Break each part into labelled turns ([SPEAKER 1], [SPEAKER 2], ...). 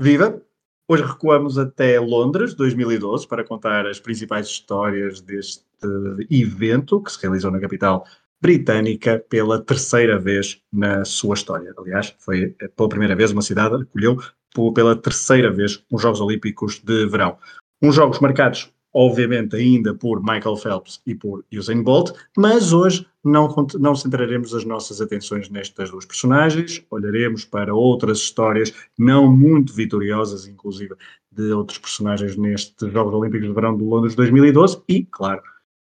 [SPEAKER 1] Viva! Hoje recuamos até Londres, 2012, para contar as principais histórias deste evento que se realizou na capital britânica pela terceira vez na sua história. Aliás, foi pela primeira vez uma cidade acolheu pela terceira vez os Jogos Olímpicos de Verão. Uns jogos marcados obviamente ainda por Michael Phelps e por Usain Bolt, mas hoje não, não centraremos as nossas atenções nestas duas personagens, olharemos para outras histórias não muito vitoriosas, inclusive de outros personagens nestes Jogos Olímpicos de Verão de Londres 2012 e, claro,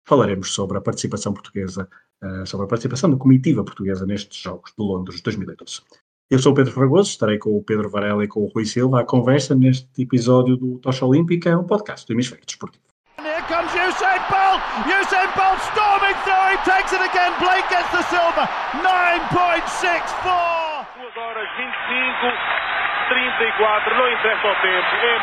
[SPEAKER 1] falaremos sobre a participação portuguesa, uh, sobre a participação da comitiva portuguesa nestes Jogos de Londres 2012. Eu sou o Pedro Fragoso, estarei com o Pedro Varela e com o Rui Silva à conversa neste episódio do Tocha Olímpica, um podcast do Hemisfério Desportivo. Comes Usain Bolt. Usain Bolt storming through. He takes it again. Blake gets the silver. 9.64. 2 horas 25, 34. Não interessa o tempo. É.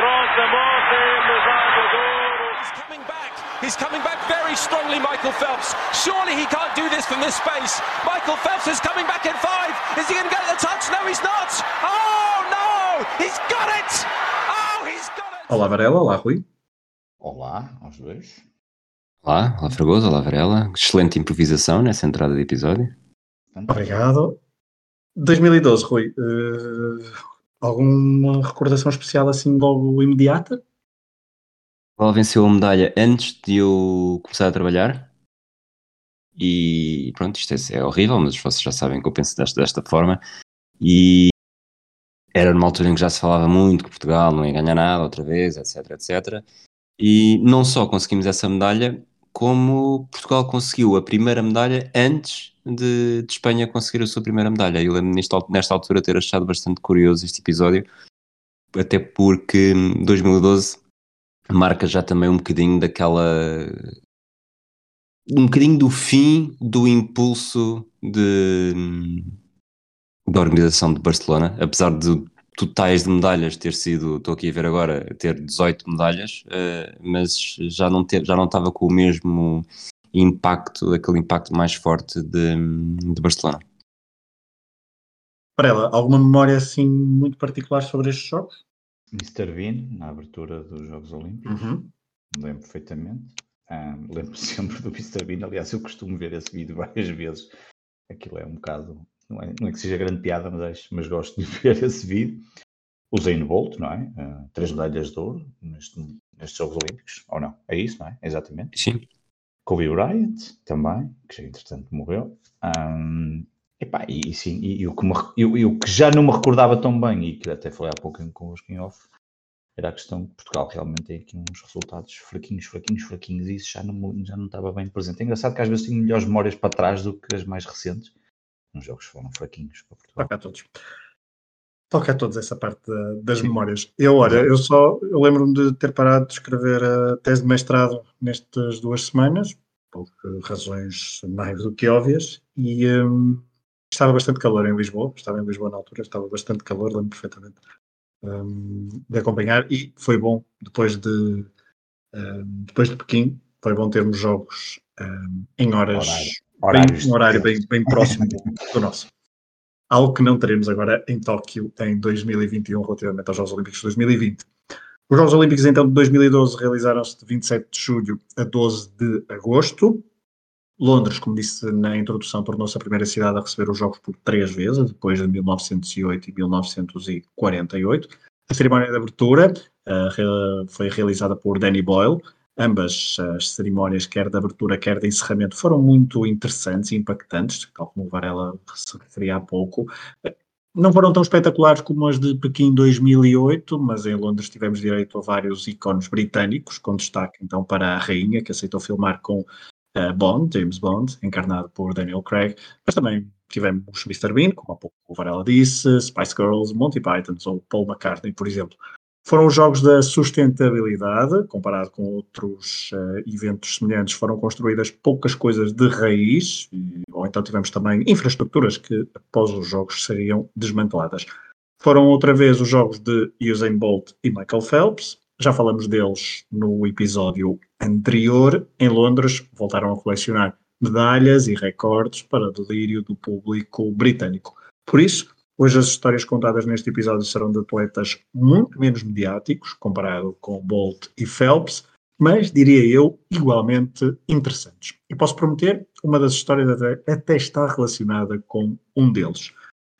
[SPEAKER 1] Rosa Mota medalha de ouro. He's coming back. He's coming back very strongly, Michael Phelps. Surely he can't do this from this space. Michael Phelps is coming back in five. Is he going to get the touch? No, he's not. Oh, no. He's got it. Oh, he's got it. Olá, Varela. Olá, Rui.
[SPEAKER 2] Olá aos dois.
[SPEAKER 3] Olá, olá Fragoso, olá Varela. Excelente improvisação nessa entrada de episódio.
[SPEAKER 1] Obrigado. 2012, Rui. Uh, alguma recordação especial assim logo imediata?
[SPEAKER 3] Ela venceu a medalha antes de eu começar a trabalhar. E pronto, isto é, é horrível, mas vocês já sabem que eu penso desta, desta forma. E era numa altura em que já se falava muito que Portugal não ia ganhar nada outra vez, etc, etc. E não só conseguimos essa medalha, como Portugal conseguiu a primeira medalha antes de, de Espanha conseguir a sua primeira medalha. Eu lembro nesta, nesta altura ter achado bastante curioso este episódio, até porque 2012 marca já também um bocadinho daquela. um bocadinho do fim do impulso de, da organização de Barcelona, apesar de totais de medalhas ter sido, estou aqui a ver agora, ter 18 medalhas, uh, mas já não, ter, já não estava com o mesmo impacto, aquele impacto mais forte de, de Barcelona.
[SPEAKER 1] Para ela, alguma memória assim muito particular sobre estes jogos?
[SPEAKER 2] Mr. Bean, na abertura dos Jogos Olímpicos, uhum. lembro perfeitamente. Um, lembro sempre do Mr. Bean, aliás, eu costumo ver esse vídeo várias vezes. Aquilo é um bocado não é, não é que seja grande piada, mas, mas gosto de ver esse vídeo. O Zayn Bolt, não é? Uh, três medalhas de ouro neste, nestes Jogos Olímpicos, ou não? É isso, não é? Exatamente.
[SPEAKER 3] Sim.
[SPEAKER 2] Kobe Bryant também, que já entretanto morreu. Um, epá, e, e sim, e, e, o que me, que já não me recordava tão bem, e que até falei há pouco com os em off, era a questão que Portugal realmente tem aqui uns resultados fraquinhos, fraquinhos, fraquinhos, e isso já não, já não estava bem presente. É engraçado que às vezes tenho melhores memórias para trás do que as mais recentes, uns jogos foram fraquinhos para Portugal.
[SPEAKER 1] Toca a todos. Toca a todos essa parte da, das Sim. memórias. Eu, olha, eu só eu lembro-me de ter parado de escrever a tese de mestrado nestas duas semanas, por razões mais do que óbvias, e um, estava bastante calor em Lisboa, estava em Lisboa na altura, estava bastante calor, lembro perfeitamente um, de acompanhar, e foi bom, depois de, um, depois de Pequim, foi bom termos jogos hum, em horas bem, um horário bem, bem próximo do nosso. Algo que não teremos agora em Tóquio em 2021 relativamente aos Jogos Olímpicos de 2020. Os Jogos Olímpicos então de 2012 realizaram-se de 27 de julho a 12 de agosto. Londres, como disse na introdução, tornou-se a primeira cidade a receber os Jogos por três vezes, depois de 1908 e 1948. A cerimónia de abertura uh, foi realizada por Danny Boyle, Ambas as cerimónias, quer de abertura, quer de encerramento, foram muito interessantes e impactantes, tal como o Varela se referia há pouco. Não foram tão espetaculares como as de Pequim 2008, mas em Londres tivemos direito a vários ícones britânicos, com destaque então para a rainha, que aceitou filmar com uh, Bond, James Bond, encarnado por Daniel Craig, mas também tivemos Mr. Bean, como há pouco o Varela disse, Spice Girls, Monty Python ou Paul McCartney, por exemplo. Foram os jogos da sustentabilidade, comparado com outros uh, eventos semelhantes, foram construídas poucas coisas de raiz, e, ou então tivemos também infraestruturas que, após os jogos, seriam desmanteladas. Foram outra vez os jogos de Usain Bolt e Michael Phelps, já falamos deles no episódio anterior. Em Londres, voltaram a colecionar medalhas e recordes para delírio do público britânico. Por isso, Hoje as histórias contadas neste episódio serão de atletas muito menos mediáticos, comparado com Bolt e Phelps, mas diria eu igualmente interessantes. E posso prometer, uma das histórias até, até está relacionada com um deles.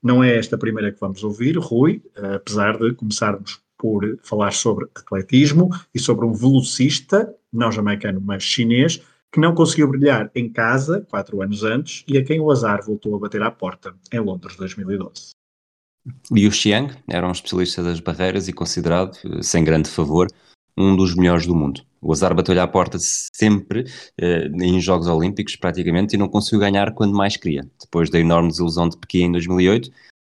[SPEAKER 1] Não é esta a primeira que vamos ouvir, Rui, apesar de começarmos por falar sobre atletismo e sobre um velocista, não jamaicano, mas chinês, que não conseguiu brilhar em casa quatro anos antes e a quem o azar voltou a bater à porta em Londres 2012.
[SPEAKER 3] Liu Xiang era um especialista das barreiras e considerado, eh, sem grande favor, um dos melhores do mundo. O azar bateu-lhe à porta sempre, eh, em Jogos Olímpicos praticamente, e não conseguiu ganhar quando mais queria. Depois da enorme desilusão de Pequim em 2008,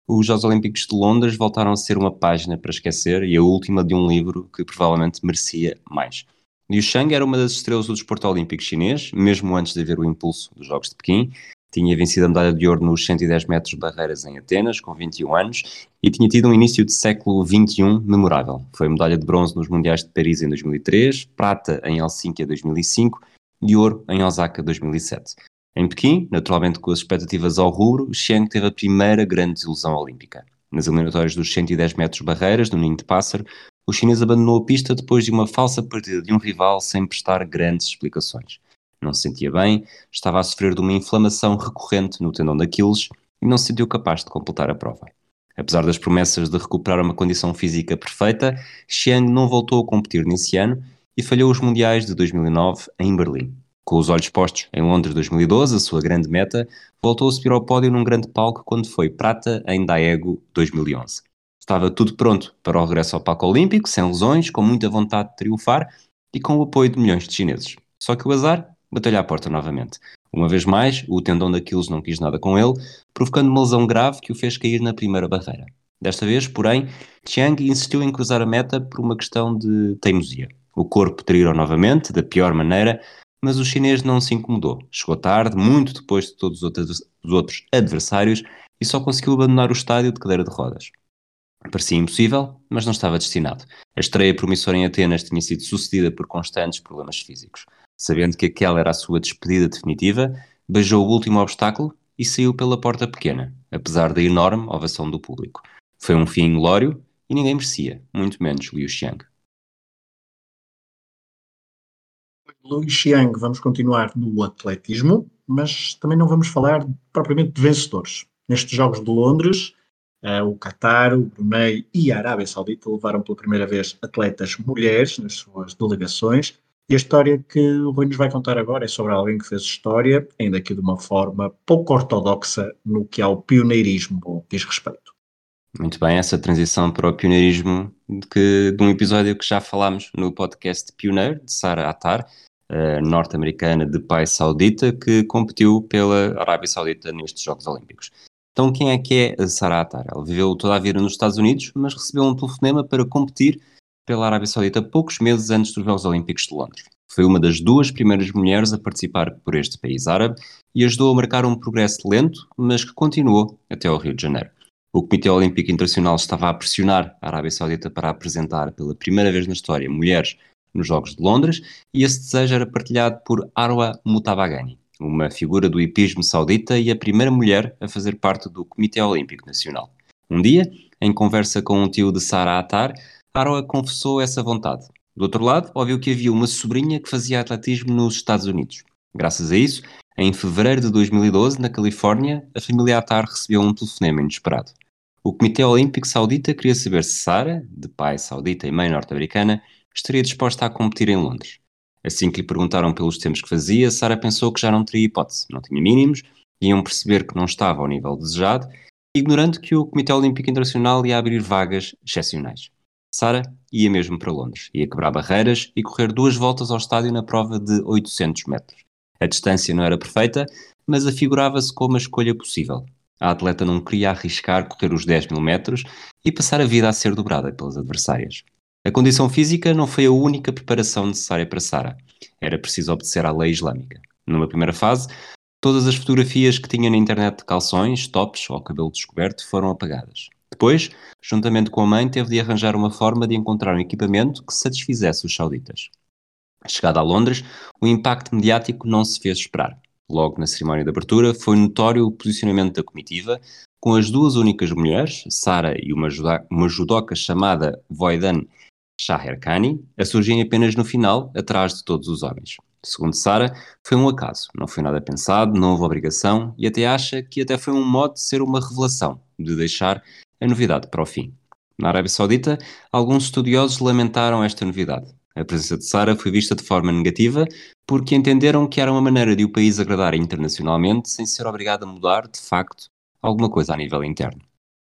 [SPEAKER 3] os Jogos Olímpicos de Londres voltaram a ser uma página para esquecer e a última de um livro que provavelmente merecia mais. Liu Shang era uma das estrelas do desporto olímpico chinês, mesmo antes de haver o impulso dos Jogos de Pequim, tinha vencido a medalha de ouro nos 110 metros barreiras em Atenas, com 21 anos, e tinha tido um início de século XXI memorável. Foi medalha de bronze nos Mundiais de Paris em 2003, prata em Helsinki em 2005 e ouro em Osaka 2007. Em Pequim, naturalmente com as expectativas ao rubro, Xiang teve a primeira grande desilusão olímpica. Nas eliminatórias dos 110 metros barreiras, no Ninho de Pássaro, o chinês abandonou a pista depois de uma falsa partida de um rival sem prestar grandes explicações não se sentia bem, estava a sofrer de uma inflamação recorrente no tendão daqueles e não se sentiu capaz de completar a prova. Apesar das promessas de recuperar uma condição física perfeita, Xiang não voltou a competir nesse ano e falhou os Mundiais de 2009 em Berlim. Com os olhos postos em Londres 2012, a sua grande meta, voltou a subir ao pódio num grande palco quando foi prata em Daegu 2011. Estava tudo pronto para o regresso ao palco olímpico, sem lesões, com muita vontade de triunfar e com o apoio de milhões de chineses. Só que o azar bateu-lhe à porta novamente. Uma vez mais, o tendão daqueles não quis nada com ele, provocando uma lesão grave que o fez cair na primeira barreira. Desta vez, porém, Chiang insistiu em cruzar a meta por uma questão de teimosia. O corpo traiu novamente, da pior maneira, mas o chinês não se incomodou. Chegou tarde, muito depois de todos os outros adversários, e só conseguiu abandonar o estádio de cadeira de rodas. Parecia impossível, mas não estava destinado. A estreia promissora em Atenas tinha sido sucedida por constantes problemas físicos. Sabendo que aquela era a sua despedida definitiva, beijou o último obstáculo e saiu pela porta pequena, apesar da enorme ovação do público. Foi um fim inglório e ninguém merecia, muito menos Liu Xiang.
[SPEAKER 1] Liu Xiang, vamos continuar no atletismo, mas também não vamos falar propriamente de vencedores. Nestes Jogos de Londres, uh, o Qatar, o Brunei e a Arábia Saudita levaram pela primeira vez atletas mulheres nas suas delegações e a história que o Rui nos vai contar agora é sobre alguém que fez história, ainda que de uma forma pouco ortodoxa no que ao pioneirismo diz respeito.
[SPEAKER 3] Muito bem, essa transição para o pioneirismo de, de um episódio que já falámos no podcast Pioneiro, de Sara Atar, norte-americana de pai saudita, que competiu pela Arábia Saudita nestes Jogos Olímpicos. Então, quem é que é a Sara Atar? Ela viveu toda a vida nos Estados Unidos, mas recebeu um telefonema para competir pela Arábia Saudita poucos meses antes dos Jogos Olímpicos de Londres. Foi uma das duas primeiras mulheres a participar por este país árabe e ajudou a marcar um progresso lento, mas que continuou até ao Rio de Janeiro. O Comitê Olímpico Internacional estava a pressionar a Arábia Saudita para apresentar pela primeira vez na história mulheres nos Jogos de Londres e esse desejo era partilhado por Arwa Mutabagani, uma figura do hipismo saudita e a primeira mulher a fazer parte do Comitê Olímpico Nacional. Um dia, em conversa com um tio de Sara Atar, Haroa confessou essa vontade. Do outro lado, ouviu que havia uma sobrinha que fazia atletismo nos Estados Unidos. Graças a isso, em fevereiro de 2012, na Califórnia, a família Atar recebeu um telefonema inesperado. O Comitê Olímpico Saudita queria saber se Sara, de pai saudita e mãe norte-americana, estaria disposta a competir em Londres. Assim que lhe perguntaram pelos tempos que fazia, Sara pensou que já não teria hipótese, não tinha mínimos, iam perceber que não estava ao nível desejado, ignorando que o Comitê Olímpico Internacional ia abrir vagas excepcionais. Sara ia mesmo para Londres, ia quebrar barreiras e correr duas voltas ao estádio na prova de 800 metros. A distância não era perfeita, mas afigurava-se como a escolha possível. A atleta não queria arriscar correr os 10 mil metros e passar a vida a ser dobrada pelas adversárias. A condição física não foi a única preparação necessária para Sara. Era preciso obedecer à lei islâmica. Numa primeira fase, todas as fotografias que tinha na internet de calções, tops ou cabelo descoberto foram apagadas. Depois, juntamente com a mãe, teve de arranjar uma forma de encontrar um equipamento que satisfizesse os sauditas. Chegada a Londres, o impacto mediático não se fez esperar. Logo na cerimónia de abertura, foi notório o posicionamento da comitiva, com as duas únicas mulheres, Sara e uma, uma judoca chamada Voidan Shaherkani, a surgirem apenas no final, atrás de todos os homens. Segundo Sara, foi um acaso, não foi nada pensado, não houve obrigação e até acha que até foi um modo de ser uma revelação, de deixar a novidade para o fim. Na Arábia Saudita, alguns estudiosos lamentaram esta novidade. A presença de Sara foi vista de forma negativa porque entenderam que era uma maneira de o país agradar internacionalmente sem ser obrigado a mudar, de facto, alguma coisa a nível interno.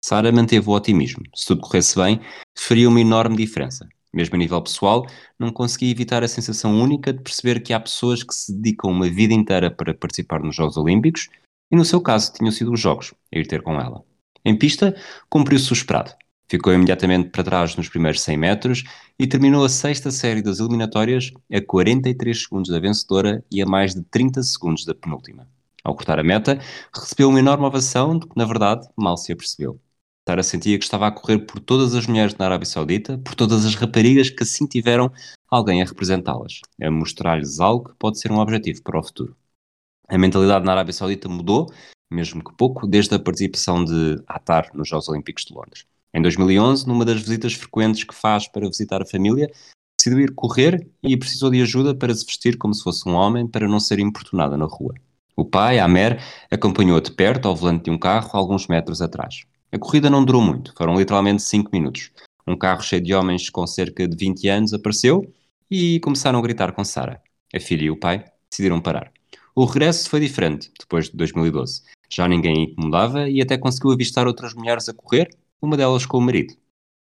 [SPEAKER 3] Sara manteve o otimismo. Se tudo corresse bem, faria uma enorme diferença. Mesmo a nível pessoal, não consegui evitar a sensação única de perceber que há pessoas que se dedicam uma vida inteira para participar nos Jogos Olímpicos e, no seu caso, tinham sido os Jogos a ir ter com ela. Em pista, cumpriu-se o esperado. Ficou imediatamente para trás nos primeiros 100 metros e terminou a sexta série das eliminatórias a 43 segundos da vencedora e a mais de 30 segundos da penúltima. Ao cortar a meta, recebeu uma enorme ovação de que, na verdade, mal se apercebeu. Sara sentia que estava a correr por todas as mulheres na Arábia Saudita, por todas as raparigas que assim tiveram alguém a representá-las, a mostrar-lhes algo que pode ser um objetivo para o futuro. A mentalidade na Arábia Saudita mudou, mesmo que pouco, desde a participação de Atar nos Jogos Olímpicos de Londres. Em 2011, numa das visitas frequentes que faz para visitar a família, decidiu ir correr e precisou de ajuda para se vestir como se fosse um homem para não ser importunada na rua. O pai, Amer, acompanhou-a de perto ao volante de um carro alguns metros atrás. A corrida não durou muito, foram literalmente 5 minutos. Um carro cheio de homens com cerca de 20 anos apareceu e começaram a gritar com Sara. A filha e o pai decidiram parar. O regresso foi diferente, depois de 2012. Já ninguém incomodava e até conseguiu avistar outras mulheres a correr uma delas com o marido.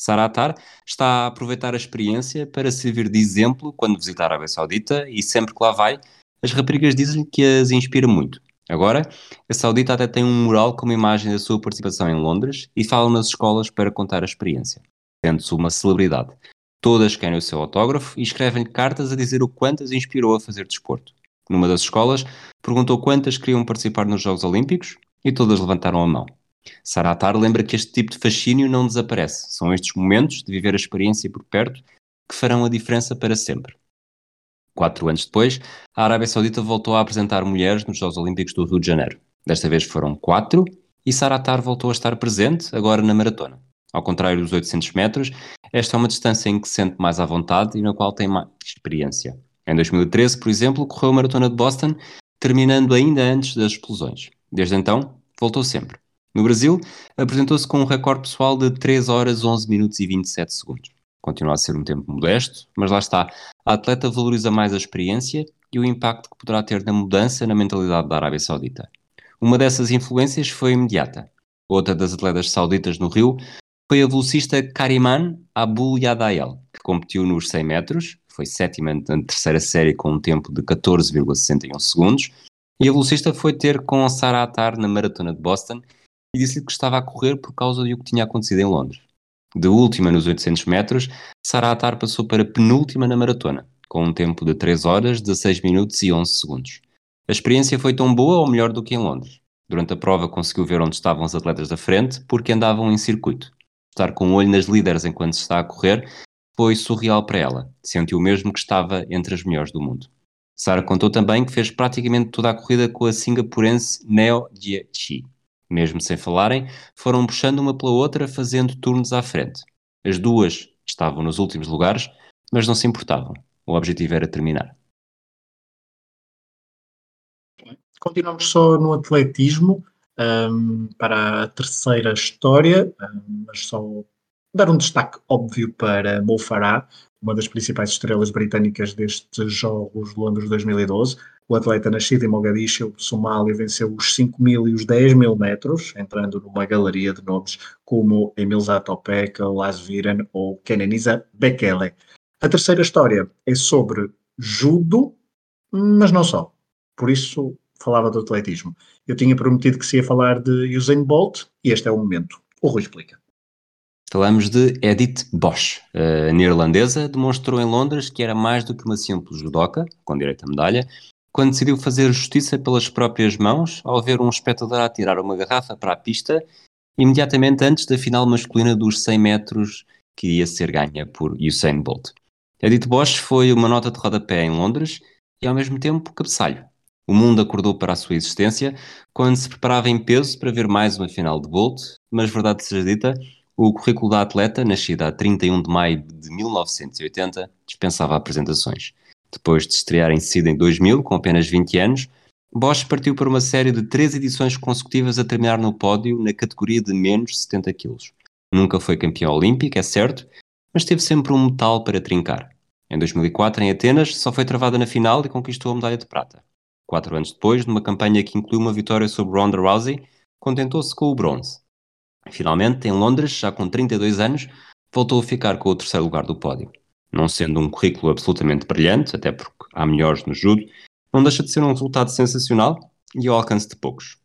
[SPEAKER 3] Sara Atar está a aproveitar a experiência para servir de exemplo quando visitar a Arábia Saudita e sempre que lá vai, as raparigas dizem que as inspira muito. Agora, a Saudita até tem um mural com uma imagem da sua participação em Londres e fala nas escolas para contar a experiência. Sendo-se uma celebridade. Todas querem o seu autógrafo e escrevem-lhe cartas a dizer o quanto as inspirou a fazer desporto. Numa das escolas, perguntou quantas queriam participar nos Jogos Olímpicos e todas levantaram a mão. Saratar lembra que este tipo de fascínio não desaparece. São estes momentos de viver a experiência por perto que farão a diferença para sempre. Quatro anos depois, a Arábia Saudita voltou a apresentar mulheres nos Jogos Olímpicos do Rio de Janeiro. Desta vez foram quatro e Saratar voltou a estar presente, agora na maratona. Ao contrário dos 800 metros, esta é uma distância em que se sente mais à vontade e na qual tem mais experiência. Em 2013, por exemplo, correu a maratona de Boston, terminando ainda antes das explosões. Desde então, voltou sempre. No Brasil, apresentou-se com um recorde pessoal de 3 horas 11 minutos e 27 segundos. Continua a ser um tempo modesto, mas lá está. A atleta valoriza mais a experiência e o impacto que poderá ter na mudança na mentalidade da Arábia Saudita. Uma dessas influências foi imediata. Outra das atletas sauditas no Rio foi a velocista Kariman Abul Yadael, que competiu nos 100 metros, foi sétima na terceira série com um tempo de 14,61 segundos, e a velocista foi ter com Sarah Attar na maratona de Boston e disse-lhe que estava a correr por causa do que tinha acontecido em Londres. De última nos 800 metros, Sarah Attar passou para penúltima na maratona, com um tempo de 3 horas, 16 minutos e 11 segundos. A experiência foi tão boa ou melhor do que em Londres. Durante a prova conseguiu ver onde estavam os atletas da frente porque andavam em circuito. Estar com o um olho nas líderes enquanto se está a correr foi surreal para ela. Sentiu mesmo que estava entre as melhores do mundo. Sara contou também que fez praticamente toda a corrida com a singapurense Neo Jie mesmo sem falarem, foram puxando uma pela outra, fazendo turnos à frente. As duas estavam nos últimos lugares, mas não se importavam. O objetivo era terminar.
[SPEAKER 1] Continuamos só no atletismo um, para a terceira história, um, mas só dar um destaque óbvio para Mo Farah, uma das principais estrelas britânicas destes Jogos de Londres 2012. O atleta nascido em Mogadishu, Somália, venceu os 5 mil e os 10 mil metros, entrando numa galeria de nomes como Emilza Topeka, Las Viren ou Kenenisa Bekele. A terceira história é sobre judo, mas não só. Por isso falava do atletismo. Eu tinha prometido que se ia falar de Usain Bolt e este é o momento. O Rui explica.
[SPEAKER 3] Falamos de Edith Bosch. A neerlandesa demonstrou em Londres que era mais do que uma simples judoca, com direito à medalha, quando decidiu fazer justiça pelas próprias mãos ao ver um espectador atirar uma garrafa para a pista imediatamente antes da final masculina dos 100 metros que ia ser ganha por Usain Bolt. Edith Bosch foi uma nota de rodapé em Londres e ao mesmo tempo cabeçalho. O mundo acordou para a sua existência quando se preparava em peso para ver mais uma final de Bolt, mas verdade seja dita, o currículo da atleta, nascida a 31 de maio de 1980, dispensava apresentações. Depois de estrear em Sydney em 2000, com apenas 20 anos, Bosch partiu para uma série de três edições consecutivas a terminar no pódio na categoria de menos 70 kg. Nunca foi campeão olímpico, é certo, mas teve sempre um metal para trincar. Em 2004, em Atenas, só foi travada na final e conquistou a medalha de prata. Quatro anos depois, numa campanha que incluiu uma vitória sobre Ronda Rousey, contentou-se com o bronze. Finalmente, em Londres, já com 32 anos, voltou a ficar com o terceiro lugar do pódio. Não sendo um currículo absolutamente brilhante, até porque há melhores no judo, não deixa de ser um resultado sensacional e ao alcance de poucos.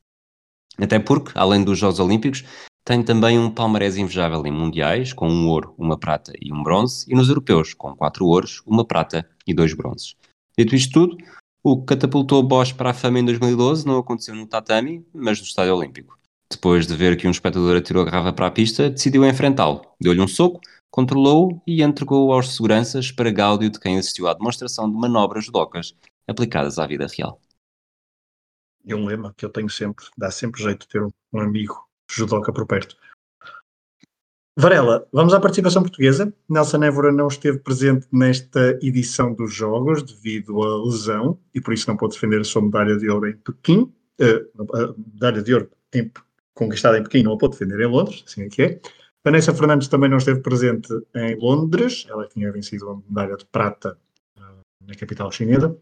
[SPEAKER 3] Até porque, além dos Jogos Olímpicos, tem também um palmarés invejável em mundiais, com um ouro, uma prata e um bronze, e nos europeus, com quatro ouros, uma prata e dois bronzes. Dito isto tudo, o que catapultou Bosch para a fama em 2012 não aconteceu no tatami, mas no Estádio Olímpico. Depois de ver que um espectador atirou a garrafa para a pista, decidiu enfrentá-lo. Deu-lhe um soco, controlou-o e entregou-o aos seguranças para gáudio de quem assistiu à demonstração de manobras judocas aplicadas à vida real.
[SPEAKER 1] E um lema que eu tenho sempre, dá sempre jeito de ter um amigo judoca por perto. Varela, vamos à participação portuguesa. Nelson Évora não esteve presente nesta edição dos Jogos devido à lesão e por isso não pôde defender a sua medalha de ouro em Pequim. Uh, medalha de ouro em, conquistada em Pequim não a pôde defender em Londres, assim é que é. Vanessa Fernandes também não esteve presente em Londres, ela tinha vencido a medalha de prata uh, na capital chinesa.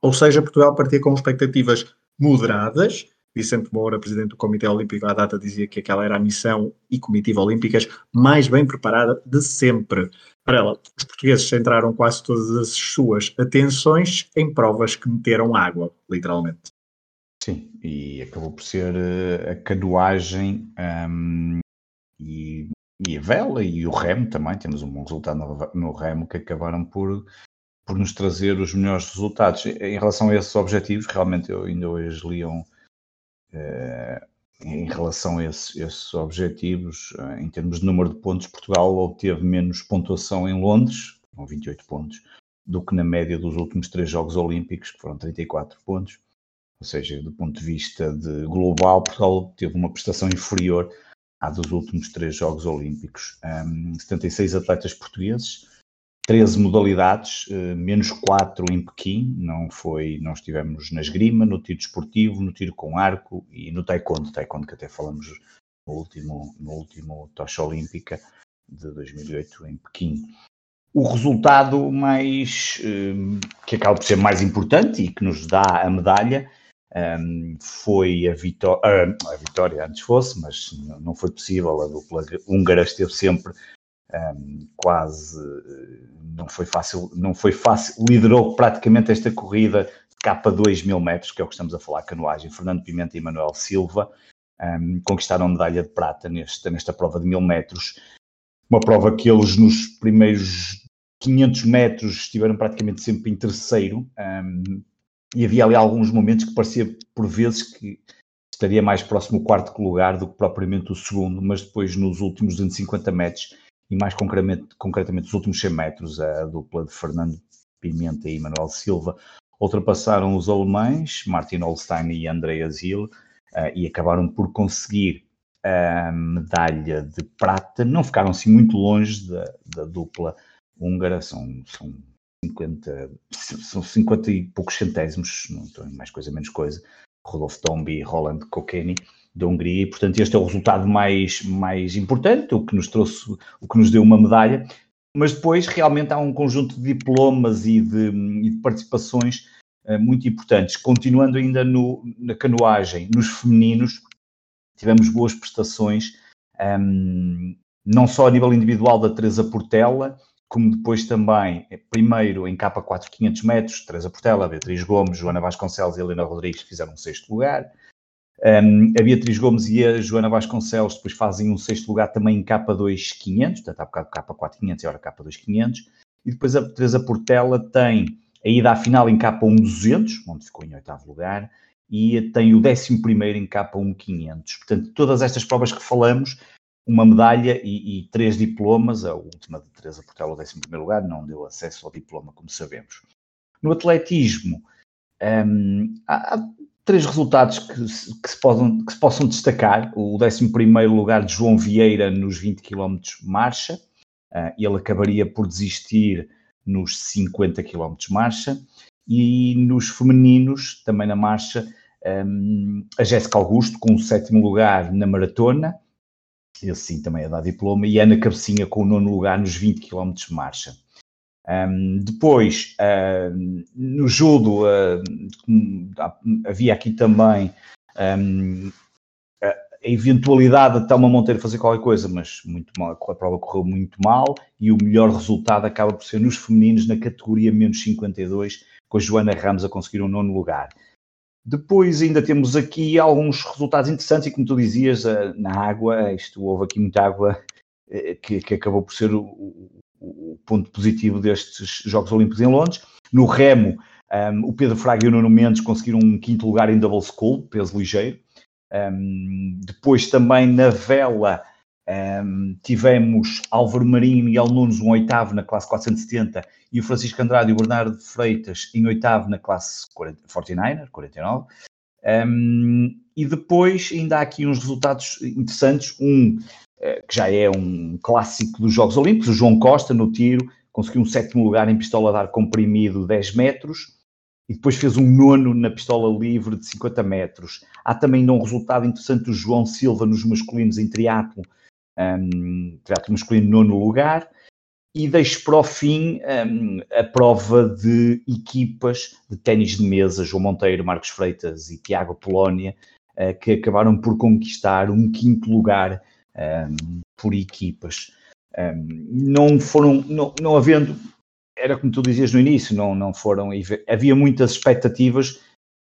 [SPEAKER 1] Ou seja, Portugal partia com expectativas moderadas Vicente Moura, presidente do Comitê Olímpico à data, dizia que aquela era a missão e comitiva olímpicas mais bem preparada de sempre. Para ela, os portugueses centraram quase todas as suas atenções em provas que meteram água, literalmente.
[SPEAKER 2] E acabou por ser eh, a canoagem um, e, e, a vela e o remo também. Temos um bom resultado no, no remo que acabaram por por nos trazer os melhores resultados. Em relação a esses objetivos, realmente eu ainda hoje li um, eh, em relação a esses, esses, objetivos, eh, em termos de número de pontos, Portugal obteve menos pontuação em Londres, com 28 pontos, do que na média dos últimos três Jogos Olímpicos, que foram 34 pontos. Ou seja, do ponto de vista de global, Portugal teve uma prestação inferior à dos últimos três Jogos Olímpicos. Um, 76 atletas portugueses, 13 modalidades, eh, menos 4 em Pequim, não foi, nós estivemos na esgrima, no tiro desportivo, no tiro com arco e no taekwondo, taekwondo que até falamos no último, no último Tocha Olímpica de 2008 em Pequim. O resultado mais, eh, que acaba por ser mais importante e que nos dá a medalha, um, foi a, vitó uh, a vitória, antes fosse, mas não foi possível, a dupla húngara esteve sempre um, quase não foi fácil, não foi fácil, liderou praticamente esta corrida de capa 2 mil metros, que é o que estamos a falar, canoagem, Fernando Pimenta e Manuel Silva, um, conquistaram medalha de prata nesta, nesta prova de mil metros, uma prova que eles nos primeiros 500 metros estiveram praticamente sempre em terceiro, um, e havia ali alguns momentos que parecia por vezes que estaria mais próximo do quarto lugar do que propriamente o segundo, mas depois nos últimos 250 metros e mais concretamente, concretamente os últimos 100 metros, a dupla de Fernando Pimenta e Manuel Silva ultrapassaram os alemães, Martin Holstein e André Azil, uh, e acabaram por conseguir a medalha de prata. Não ficaram assim muito longe da, da dupla húngara, são, são 50, são 50 e poucos centésimos, não estou mais coisa menos coisa, Rodolfo Tombi e Roland Kokeni, da Hungria. E, portanto, este é o resultado mais, mais importante, o que nos trouxe, o que nos deu uma medalha, mas depois realmente há um conjunto de diplomas e de, e de participações uh, muito importantes. Continuando ainda no, na canoagem, nos femininos, tivemos boas prestações, um, ehm, não só a nível individual da Teresa Portela, como depois também, eh, primeiro em capa 4 500 metros, Teresa Portela, Beatriz Gomes, Joana Vasconcelos e Helena Rodrigues fizeram um sexto lugar. Um, a Beatriz Gomes e a Joana Vasconcelos depois fazem um sexto lugar também em capa 2500, portanto há bocado capa 4500 e agora capa 2500. E depois a Teresa Portela tem a ida à final em capa 1200, onde ficou em oitavo lugar, e tem o décimo primeiro em capa 1500. Portanto, todas estas provas que falamos, uma medalha e, e três diplomas, a última de Teresa Portela, o décimo primeiro lugar, não deu acesso ao diploma, como sabemos. No atletismo, Um, há, há, três resultados que, que, se possam, que se possam destacar. O 11 lugar de João Vieira nos 20 km marcha, uh, ele acabaria por desistir nos 50 km marcha. E nos femininos, também na marcha, um, a Jéssica Augusto com o sétimo lugar na maratona, esse sim também é dar diploma, e Ana Cabecinha com o nono lugar nos 20 km de marcha. Um, depois, no judo, uh, havia aqui também a, eventualidade de Thelma Monteiro fazer qualquer coisa, mas muito mal, a prova correu muito mal e o melhor resultado acaba por ser nos femininos na categoria menos 52, com a Joana Ramos a conseguir um nono lugar. Depois ainda temos aqui alguns resultados interessantes e como tu dizias, uh, na água, isto houve aqui muita água eh, que, que acabou por ser o, o ponto positivo destes Jogos Olímpicos em Londres. No remo, um, o Pedro Fraga e o Nuno Mendes conseguiram um quinto lugar em double school, peso ligeiro. Um, depois também na vela um, tivemos Álvaro Marinho e Miguel Nunes um oitavo na classe 470 e o Francisco Andrade e o Bernardo Freitas em oitavo na classe 40, 49, 49. Um, e depois ainda há aqui uns resultados interessantes. Um eh, que já é um clássico dos Jogos Olímpicos, o João Costa no tiro, conseguiu um sétimo lugar em pistola de ar comprimido 10 metros e depois fez um nono na pistola livre de 50 metros. Há também um resultado interessante do João Silva nos masculinos em triatlo, um, triatlo masculino nono lugar. E deixo para o fim um, a prova de equipas de ténis de mesa, João Monteiro, Marcos Freitas e Tiago Polónia, uh, que acabaram por conquistar um quinto lugar um, por equipas. Um, não foram, não, não havendo, era como tu dizias no início, não, não foram, havia muitas expectativas,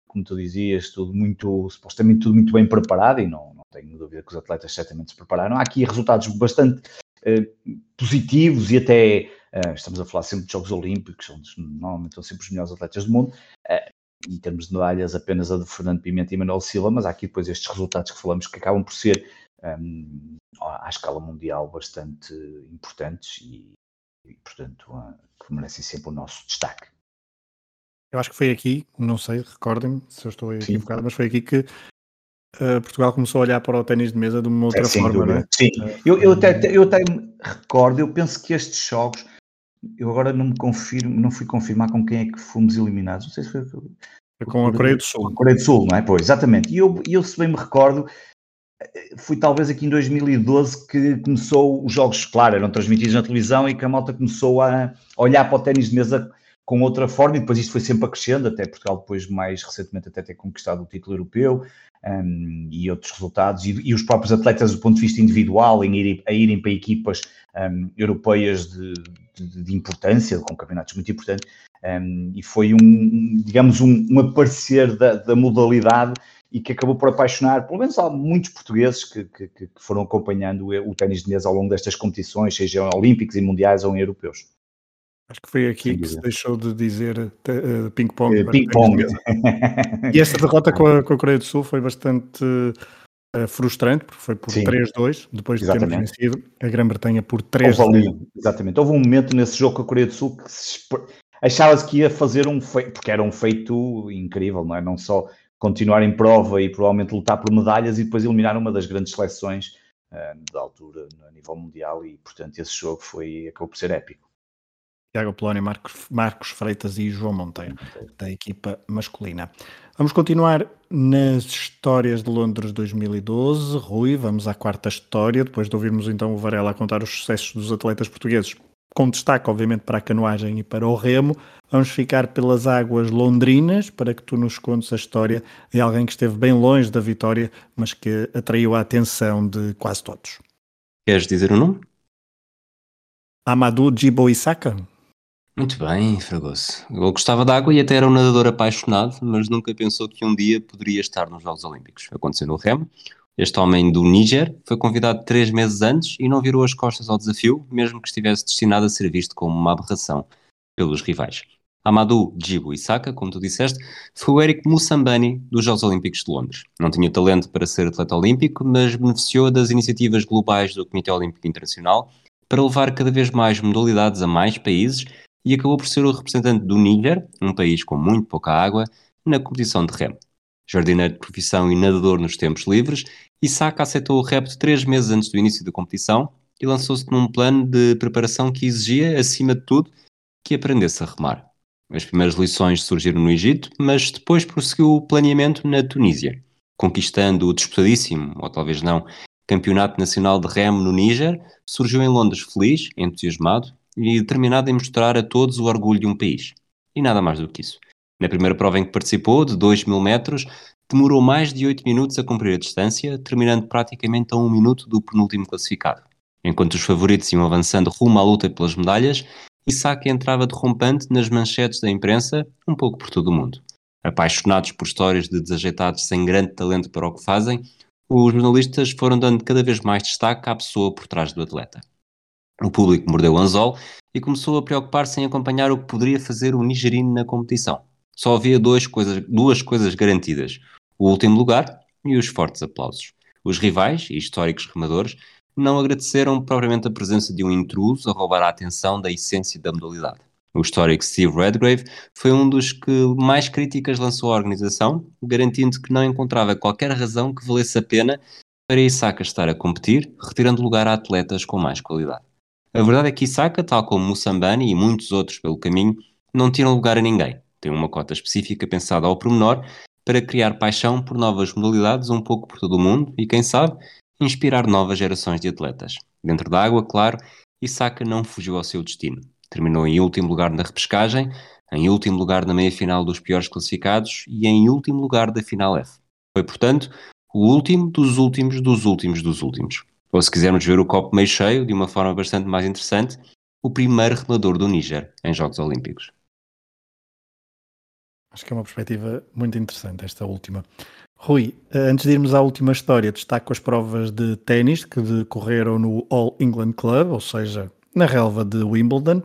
[SPEAKER 2] como tu dizias, tudo muito, supostamente tudo muito bem preparado e não tenho dúvida que os atletas certamente se prepararam. Há aqui resultados bastante uh, positivos e até, uh, estamos a falar sempre de Jogos Olímpicos, onde normalmente são sempre os melhores atletas do mundo, uh, em termos de medalhas apenas a de Fernando Pimenta e Manuel Silva, mas há aqui depois estes resultados que falamos que acabam por ser um, à escala mundial bastante importantes e, e portanto, que merecem sempre o nosso destaque.
[SPEAKER 1] Eu acho que foi aqui, não sei, recordem-me se eu estou equivocado, mas foi aqui que uh, Portugal começou a olhar para o ténis de mesa de uma outra é, forma, não é?
[SPEAKER 2] Sim, uh, eu, eu, até, eu até me recordo, eu penso que estes jogos, eu agora não me confirmo, não fui confirmar com quem é que fomos eliminados, não sei se foi,
[SPEAKER 1] foi com a Coreia do Sul.
[SPEAKER 2] A Coreia do Sul, não é? Pois, exatamente. E eu, eu se bem me recordo, foi talvez aqui em 2012 que começou os jogos, claro, eram transmitidos na televisão e que a malta começou a olhar para o ténis de mesa com outra forma e depois isto foi sempre acrescendo, até Portugal depois mais recentemente até ter conquistado o título europeu um, e outros resultados e, e, os próprios atletas do ponto de vista individual em ir, a irem para equipas um, europeias de, de, de, importância, com campeonatos muito importantes um, e foi um, digamos, um, um aparecer da, da modalidade e que acabou por apaixonar, pelo menos há muitos portugueses que, que, que foram acompanhando o, ténis de mesa ao longo destas competições, sejam olímpicos e mundiais ou europeus.
[SPEAKER 1] Acho que foi aqui que se deixou de dizer uh, ping-pong.
[SPEAKER 2] Uh, ping-pong.
[SPEAKER 1] e essa derrota com a, com a, Coreia do Sul foi bastante uh, frustrante, porque foi por 3-2, depois de termos vencido a Grã-Bretanha por 3
[SPEAKER 2] Houve Exatamente. Houve um momento nesse jogo com a Coreia do Sul que achava-se que ia fazer um feito, porque era um feito incrível, não é? Não só continuar em prova e provavelmente lutar por medalhas e depois eliminar uma das grandes seleções uh, da altura a nível mundial e portanto esse jogo foi acabou por ser épico.
[SPEAKER 1] Tiago Polónia, Marcos, Marcos Freitas e João Monteiro, da equipa masculina. Vamos continuar nas histórias de Londres 2012. Rui, vamos à quarta história, depois de ouvirmos então o Varela a contar os sucessos dos atletas portugueses com destaque, obviamente, para a canoagem e para o remo. Vamos ficar pelas águas londrinas para que tu nos contes a história de alguém que esteve bem longe da vitória, mas que atraiu a atenção de quase todos.
[SPEAKER 3] Queres dizer o nome?
[SPEAKER 1] Amadou Jibo Isaka.
[SPEAKER 3] Muito bem, Fragoso. Ele gostava de água e até era um nadador apaixonado, mas nunca pensou que um dia poderia estar nos Jogos Olímpicos. Aconteceu no remo, este homem do Níger foi convidado três meses antes e não virou as costas ao desafio, mesmo que estivesse destinado a ser visto como uma aberração pelos rivais. Amadou Djibo Isaka, como tu disseste, foi o Eric Moussambani dos Jogos Olímpicos de Londres. Não tinha talento para ser atleta olímpico, mas beneficiou das iniciativas globais do Comitê Olímpico Internacional para levar cada vez mais modalidades a mais países e acabou por ser o representante do Níger, um país com muito pouca água, na competição de remo. Jardineiro de profissão e nadador nos tempos livres, Isaka aceitou o repto três meses antes do início da competição e lançou-se num plano de preparação que exigia, acima de tudo, que aprendesse a remar. As primeiras lições surgiram no Egito, mas depois prosseguiu o planeamento na Tunísia, conquistando o disputadíssimo, ou talvez não, Campeonato Nacional de Remo no Níger, surgiu em Londres feliz, entusiasmado e determinado em mostrar a todos o orgulho de um país. E nada mais do que isso. Na primeira prova em que participou, de 2 mil metros, demorou mais de 8 minutos a cumprir a distância, terminando praticamente a um minuto do penúltimo classificado. Enquanto os favoritos iam avançando rumo à luta pelas medalhas, Isaac entrava derrompante nas manchetes da imprensa, um pouco por todo o mundo. Apaixonados por histórias de desajeitados sem grande talento para o que fazem, os jornalistas foram dando cada vez mais destaque à pessoa por trás do atleta. O público mordeu o anzol e começou a preocupar-se em acompanhar o que poderia fazer o nigerino na competição. Só havia duas coisas, duas coisas garantidas: o último lugar e os fortes aplausos. Os rivais e históricos remadores não agradeceram propriamente a presença de um intruso a roubar a atenção da essência da modalidade. O histórico Steve Redgrave foi um dos que mais críticas lançou à organização, garantindo que não encontrava qualquer razão que valesse a pena para Isaka estar a competir, retirando lugar a atletas com mais qualidade. A verdade é que Isaka, tal como Mussambani e muitos outros pelo caminho, não tiram lugar a ninguém. Tem uma cota específica pensada ao pormenor para criar paixão por novas modalidades um pouco por todo o mundo e, quem sabe, inspirar novas gerações de atletas. Dentro da água, claro, Isaka não fugiu ao seu destino. Terminou em último lugar na repescagem, em último lugar na meia-final dos piores classificados e em último lugar da final F. Foi, portanto, o último dos últimos dos últimos dos últimos. Ou se quisermos ver o copo meio cheio, de uma forma bastante mais interessante, o primeiro remador do Níger em Jogos Olímpicos.
[SPEAKER 1] Acho que é uma perspectiva muito interessante esta última. Rui, antes de irmos à última história, destaco as provas de ténis que decorreram no All England Club, ou seja, na relva de Wimbledon.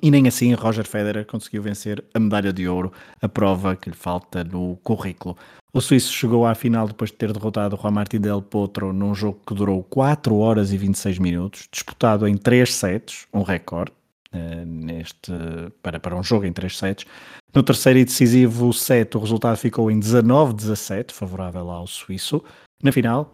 [SPEAKER 1] E nem assim Roger Federer conseguiu vencer a medalha de ouro, a prova que lhe falta no currículo. O suíço chegou à final depois de ter derrotado Juan Martín del Potro num jogo que durou 4 horas e 26 minutos, disputado em 3 sets, um recorde uh, neste, para, para um jogo em 3 sets. No terceiro e decisivo set, o resultado ficou em 19-17, favorável ao suíço. Na final,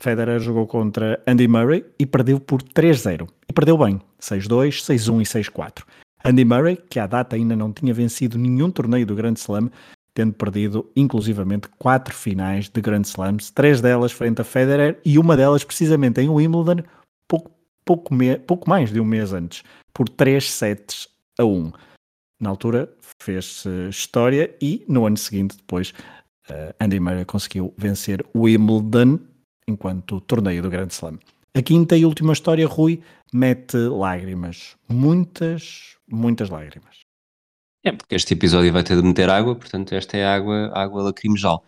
[SPEAKER 1] Federer jogou contra Andy Murray e perdeu por 3-0. E perdeu bem, 6-2, 6-1 e 6-4. Andy Murray, que à data ainda não tinha vencido nenhum torneio do Grand Slam, tendo perdido inclusivamente quatro finais de Grand Slams, três delas frente a Federer e uma delas precisamente em Wimbledon, pouco, pouco, me, pouco mais de um mês antes, por 3 sets a 1. Na altura fez história e no ano seguinte, depois, uh, Andy Murray conseguiu vencer Wimbledon enquanto torneio do Grande Slam. A quinta e última história, Rui, mete lágrimas. Muitas, muitas lágrimas.
[SPEAKER 3] É, porque este episódio vai ter de meter água, portanto, esta é água, água lacrimejal.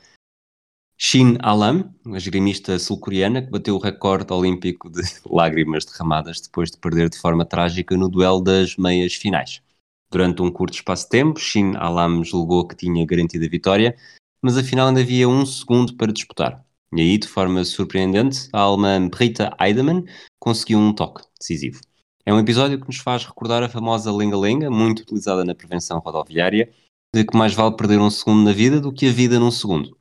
[SPEAKER 3] Shin Alam, a esgrimista sul-coreana, que bateu o recorde olímpico de lágrimas derramadas depois de perder de forma trágica no duelo das meias finais. Durante um curto espaço de tempo, Shin Alam julgou que tinha garantido a vitória, mas afinal ainda havia um segundo para disputar. E aí, de forma surpreendente, a alemã Britta Eidemann conseguiu um toque decisivo. É um episódio que nos faz recordar a famosa lenga-lenga, muito utilizada na prevenção rodoviária, de que mais vale perder um segundo na vida do que a vida num segundo.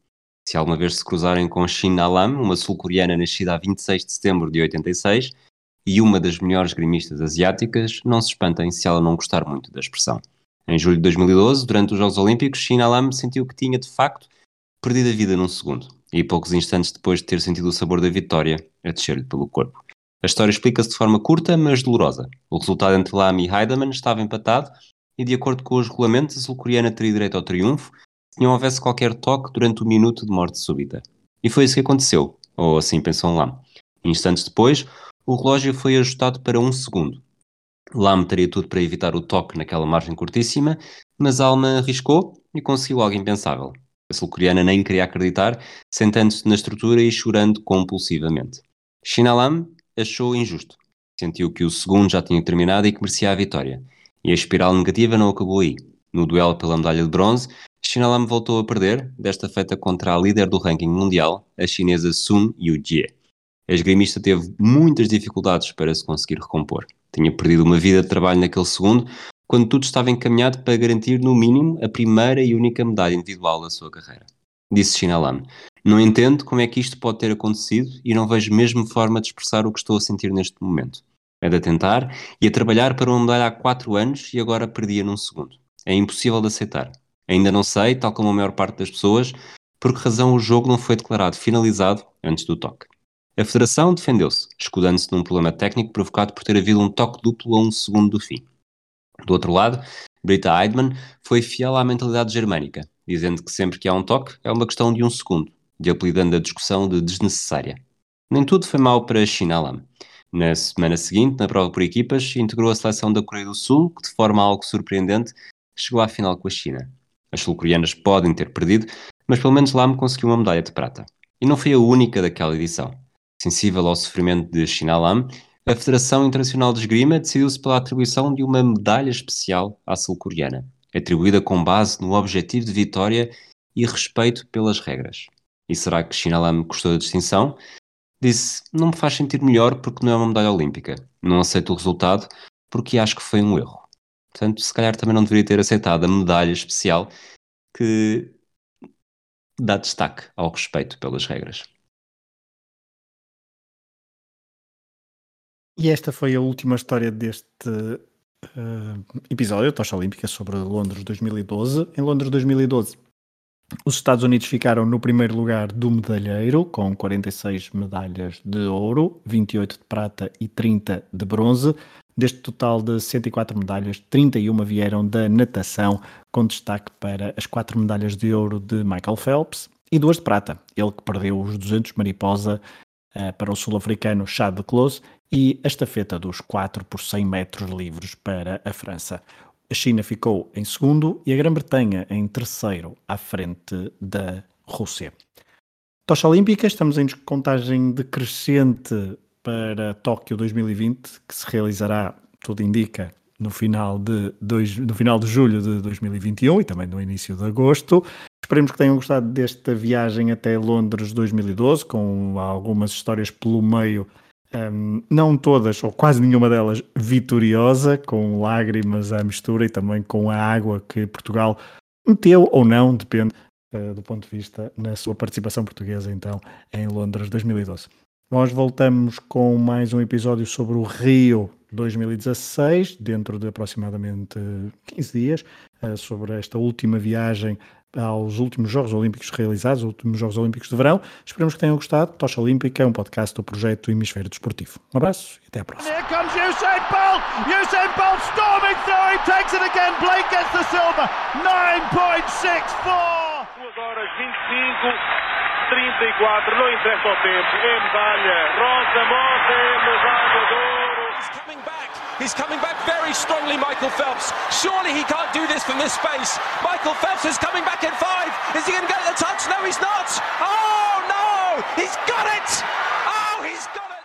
[SPEAKER 3] Se alguma vez se cruzarem com Shin Alam, uma sul-coreana nascida a 26 de setembro de 86, e uma das melhores grimistas asiáticas, não se espantem se ela não gostar muito da expressão. Em julho de 2012, durante os Jogos Olímpicos, Shin Alam sentiu que tinha, de facto, perdido a vida num segundo, e poucos instantes depois de ter sentido o sabor da vitória a descer-lhe pelo corpo. A história explica-se de forma curta, mas dolorosa. O resultado entre Lam e Heidemann estava empatado, e de acordo com os regulamentos, a sul-coreana teria direito ao triunfo se não houvesse qualquer toque durante o minuto de morte súbita. E foi isso que aconteceu, ou assim pensou Lam. Instantes depois, o relógio foi ajustado para um segundo. Lam teria tudo para evitar o toque naquela margem curtíssima, mas Alma arriscou e conseguiu algo impensável. Sul-coreana nem queria acreditar, sentando-se na estrutura e chorando compulsivamente. Lam achou injusto. Sentiu que o segundo já tinha terminado e que merecia a vitória. E a espiral negativa não acabou aí. No duelo pela medalha de bronze, Lam voltou a perder, desta feita contra a líder do ranking mundial, a chinesa Sun Yujie. A esgrimista teve muitas dificuldades para se conseguir recompor. Tinha perdido uma vida de trabalho naquele segundo, quando tudo estava encaminhado para garantir, no mínimo, a primeira e única medalha individual da sua carreira. Disse Shinalam. Não entendo como é que isto pode ter acontecido e não vejo mesmo forma de expressar o que estou a sentir neste momento. É de tentar e a trabalhar para uma medalha há 4 anos e agora perdia num segundo. É impossível de aceitar. Ainda não sei, tal como a maior parte das pessoas, por que razão o jogo não foi declarado finalizado antes do toque. A Federação defendeu-se, escudando-se num problema técnico provocado por ter havido um toque duplo a um segundo do fim. Do outro lado, Brita Heidmann foi fiel à mentalidade germânica, dizendo que sempre que há um toque é uma questão de um segundo, e apelidando a discussão de desnecessária. Nem tudo foi mal para Shinalam. Na semana seguinte, na prova por equipas, integrou a seleção da Coreia do Sul, que de forma algo surpreendente chegou à final com a China. As sul-coreanas podem ter perdido, mas pelo menos Lam conseguiu uma medalha de prata. E não foi a única daquela edição. Sensível ao sofrimento de Shinalam, a Federação Internacional de Esgrima decidiu-se pela atribuição de uma medalha especial à sul-coreana, atribuída com base no objetivo de vitória e respeito pelas regras. E será que Shinalam gostou da distinção? Disse: Não me faz sentir melhor porque não é uma medalha olímpica. Não aceito o resultado porque acho que foi um erro. Portanto, se calhar também não deveria ter aceitado a medalha especial que dá destaque ao respeito pelas regras.
[SPEAKER 1] E esta foi a última história deste uh, episódio, Tocha Olímpica, sobre Londres 2012. Em Londres 2012, os Estados Unidos ficaram no primeiro lugar do medalheiro, com 46 medalhas de ouro, 28 de prata e 30 de bronze. Deste total de 104 medalhas, 31 vieram da natação, com destaque para as 4 medalhas de ouro de Michael Phelps e duas de prata, ele que perdeu os 200 mariposa uh, para o sul-africano Chad Close e a estafeta dos 4 por 100 metros livres para a França. A China ficou em segundo e a Grã-Bretanha em terceiro, à frente da Rússia. Tocha Olímpica, estamos em contagem decrescente para Tóquio 2020, que se realizará, tudo indica, no final de, dois, no final de julho de 2021 e também no início de agosto. Esperemos que tenham gostado desta viagem até Londres 2012, com algumas histórias pelo meio um, não todas, ou quase nenhuma delas, vitoriosa, com lágrimas à mistura e também com a água que Portugal meteu ou não, depende uh, do ponto de vista, na sua participação portuguesa, então, em Londres 2012. Nós voltamos com mais um episódio sobre o Rio 2016, dentro de aproximadamente 15 dias, uh, sobre esta última viagem aos últimos Jogos Olímpicos realizados, os últimos Jogos Olímpicos de Verão. Esperamos que tenham gostado. Tocha Olímpica é um podcast do projeto Hemisfério Desportivo. Um abraço e até à próxima. Here comes Usain Bolt! Usain Bolt storming through, he takes it again. Blake gets the silver, 9.64! 2 horas 25, 34, não interessa o tempo, é medalha. Rosa Mota, medalha de ouro. He's coming back very strongly, Michael Phelps. Surely he can't do this from this space. Michael Phelps is coming back in five. Is he going to get the touch? No, he's not. Oh, no! He's got it! Oh, he's got